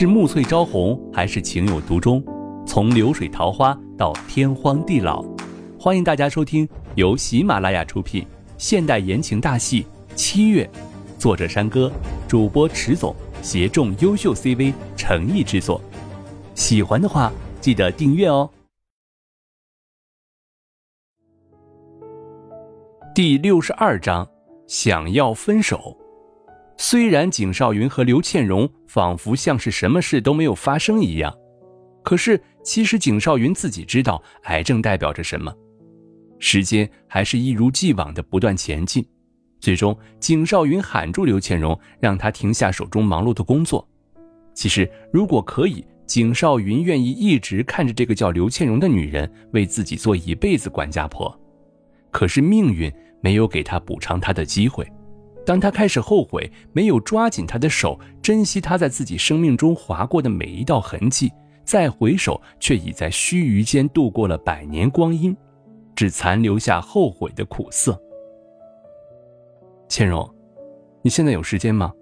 是暮翠朝红，还是情有独钟？从流水桃花到天荒地老，欢迎大家收听由喜马拉雅出品现代言情大戏《七月》，作者山歌，主播迟总，协众优秀 CV 诚意制作。喜欢的话，记得订阅哦。第六十二章，想要分手。虽然景少云和刘倩蓉仿佛像是什么事都没有发生一样，可是其实景少云自己知道癌症代表着什么。时间还是一如既往的不断前进，最终景少云喊住刘倩蓉，让她停下手中忙碌的工作。其实如果可以，景少云愿意一直看着这个叫刘倩蓉的女人为自己做一辈子管家婆，可是命运没有给他补偿他的机会。当他开始后悔没有抓紧她的手，珍惜她在自己生命中划过的每一道痕迹，再回首，却已在须臾间度过了百年光阴，只残留下后悔的苦涩。倩蓉，你现在有时间吗？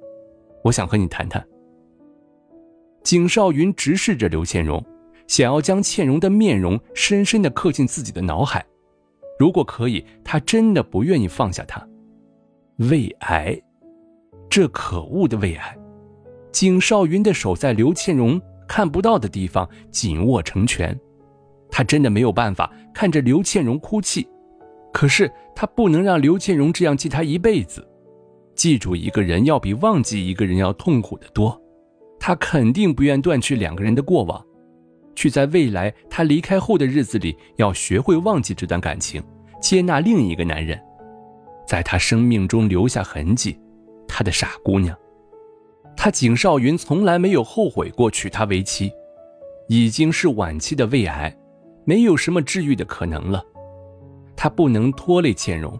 我想和你谈谈。景少云直视着刘倩蓉，想要将倩蓉的面容深深的刻进自己的脑海。如果可以，他真的不愿意放下她。胃癌，这可恶的胃癌！景少云的手在刘倩蓉看不到的地方紧握成拳，他真的没有办法看着刘倩蓉哭泣，可是他不能让刘倩蓉这样记他一辈子。记住一个人要比忘记一个人要痛苦的多，他肯定不愿断去两个人的过往，去在未来他离开后的日子里要学会忘记这段感情，接纳另一个男人。在他生命中留下痕迹，他的傻姑娘。他景少云从来没有后悔过娶她为妻，已经是晚期的胃癌，没有什么治愈的可能了。他不能拖累倩蓉，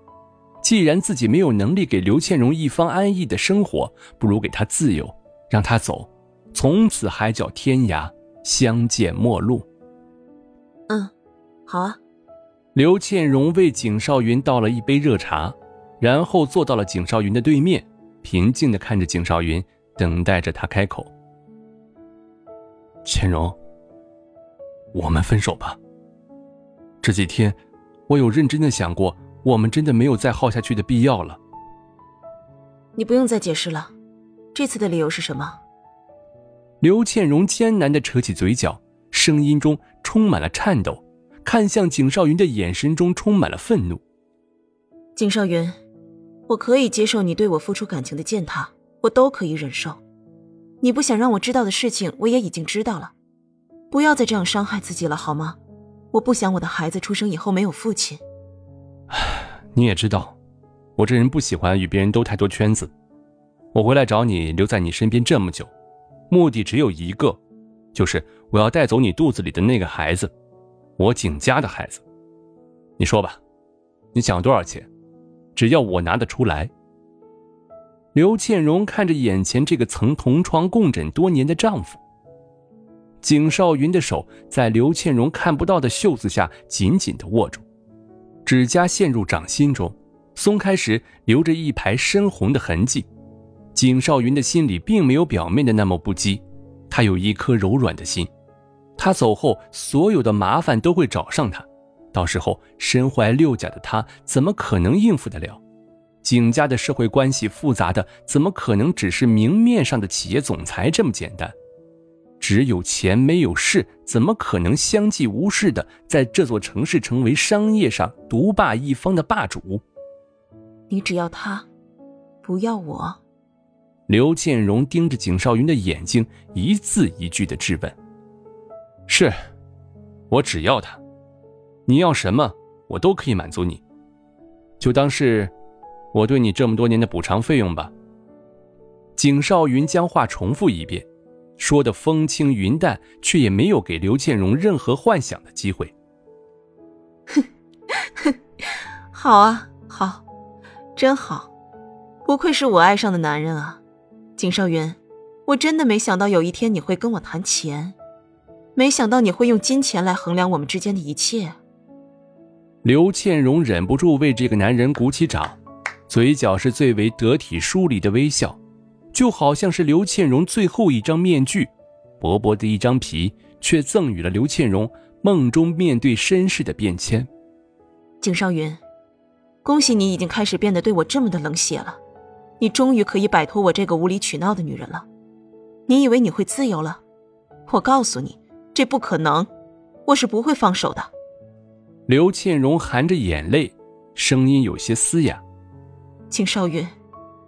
既然自己没有能力给刘倩蓉一方安逸的生活，不如给她自由，让她走，从此海角天涯，相见陌路。嗯，好啊。刘倩蓉为景少云倒了一杯热茶。然后坐到了景少云的对面，平静的看着景少云，等待着他开口。倩蓉，我们分手吧。这几天，我有认真的想过，我们真的没有再耗下去的必要了。你不用再解释了，这次的理由是什么？刘倩蓉艰难的扯起嘴角，声音中充满了颤抖，看向景少云的眼神中充满了愤怒。景少云。我可以接受你对我付出感情的践踏，我都可以忍受。你不想让我知道的事情，我也已经知道了。不要再这样伤害自己了，好吗？我不想我的孩子出生以后没有父亲。你也知道，我这人不喜欢与别人兜太多圈子。我回来找你，留在你身边这么久，目的只有一个，就是我要带走你肚子里的那个孩子，我景家的孩子。你说吧，你想要多少钱？只要我拿得出来。刘倩蓉看着眼前这个曾同床共枕多年的丈夫，景少云的手在刘倩蓉看不到的袖子下紧紧的握住，指甲陷入掌心中，松开时留着一排深红的痕迹。景少云的心里并没有表面的那么不羁，他有一颗柔软的心，他走后所有的麻烦都会找上他。到时候身怀六甲的他怎么可能应付得了？景家的社会关系复杂的，怎么可能只是明面上的企业总裁这么简单？只有钱没有势，怎么可能相继无事的在这座城市成为商业上独霸一方的霸主？你只要他，不要我。刘建荣盯着景少云的眼睛，一字一句的质问：“是，我只要他。”你要什么，我都可以满足你，就当是我对你这么多年的补偿费用吧。景少云将话重复一遍，说的风轻云淡，却也没有给刘倩荣任何幻想的机会。哼，哼，好啊，好，真好，不愧是我爱上的男人啊，景少云，我真的没想到有一天你会跟我谈钱，没想到你会用金钱来衡量我们之间的一切。刘倩蓉忍不住为这个男人鼓起掌，嘴角是最为得体疏离的微笑，就好像是刘倩蓉最后一张面具，薄薄的一张皮，却赠予了刘倩荣梦中面对身世的变迁。景少云，恭喜你已经开始变得对我这么的冷血了，你终于可以摆脱我这个无理取闹的女人了。你以为你会自由了？我告诉你，这不可能，我是不会放手的。刘倩荣含着眼泪，声音有些嘶哑。景少云，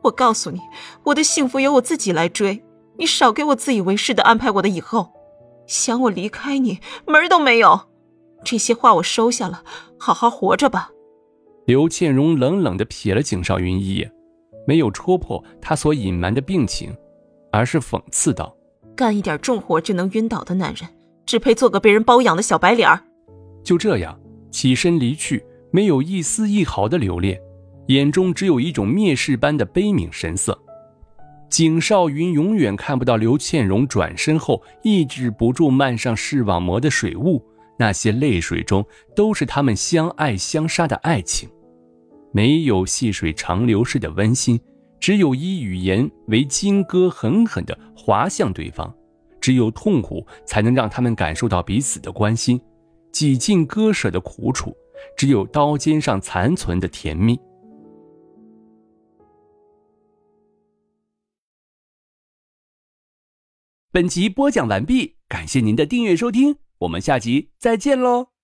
我告诉你，我的幸福由我自己来追，你少给我自以为是的安排我的以后，想我离开你门都没有。这些话我收下了，好好活着吧。刘倩荣冷冷的瞥了景少云一眼，没有戳破他所隐瞒的病情，而是讽刺道：“干一点重活就能晕倒的男人，只配做个被人包养的小白脸儿。”就这样起身离去，没有一丝一毫的留恋，眼中只有一种蔑视般的悲悯神色。景少云永远看不到刘倩荣转身后抑制不住漫上视网膜的水雾。那些泪水中都是他们相爱相杀的爱情，没有细水长流式的温馨，只有以语言为金戈，狠狠地划向对方；只有痛苦，才能让他们感受到彼此的关心；几近割舍的苦楚，只有刀尖上残存的甜蜜。本集播讲完毕，感谢您的订阅收听。我们下集再见喽。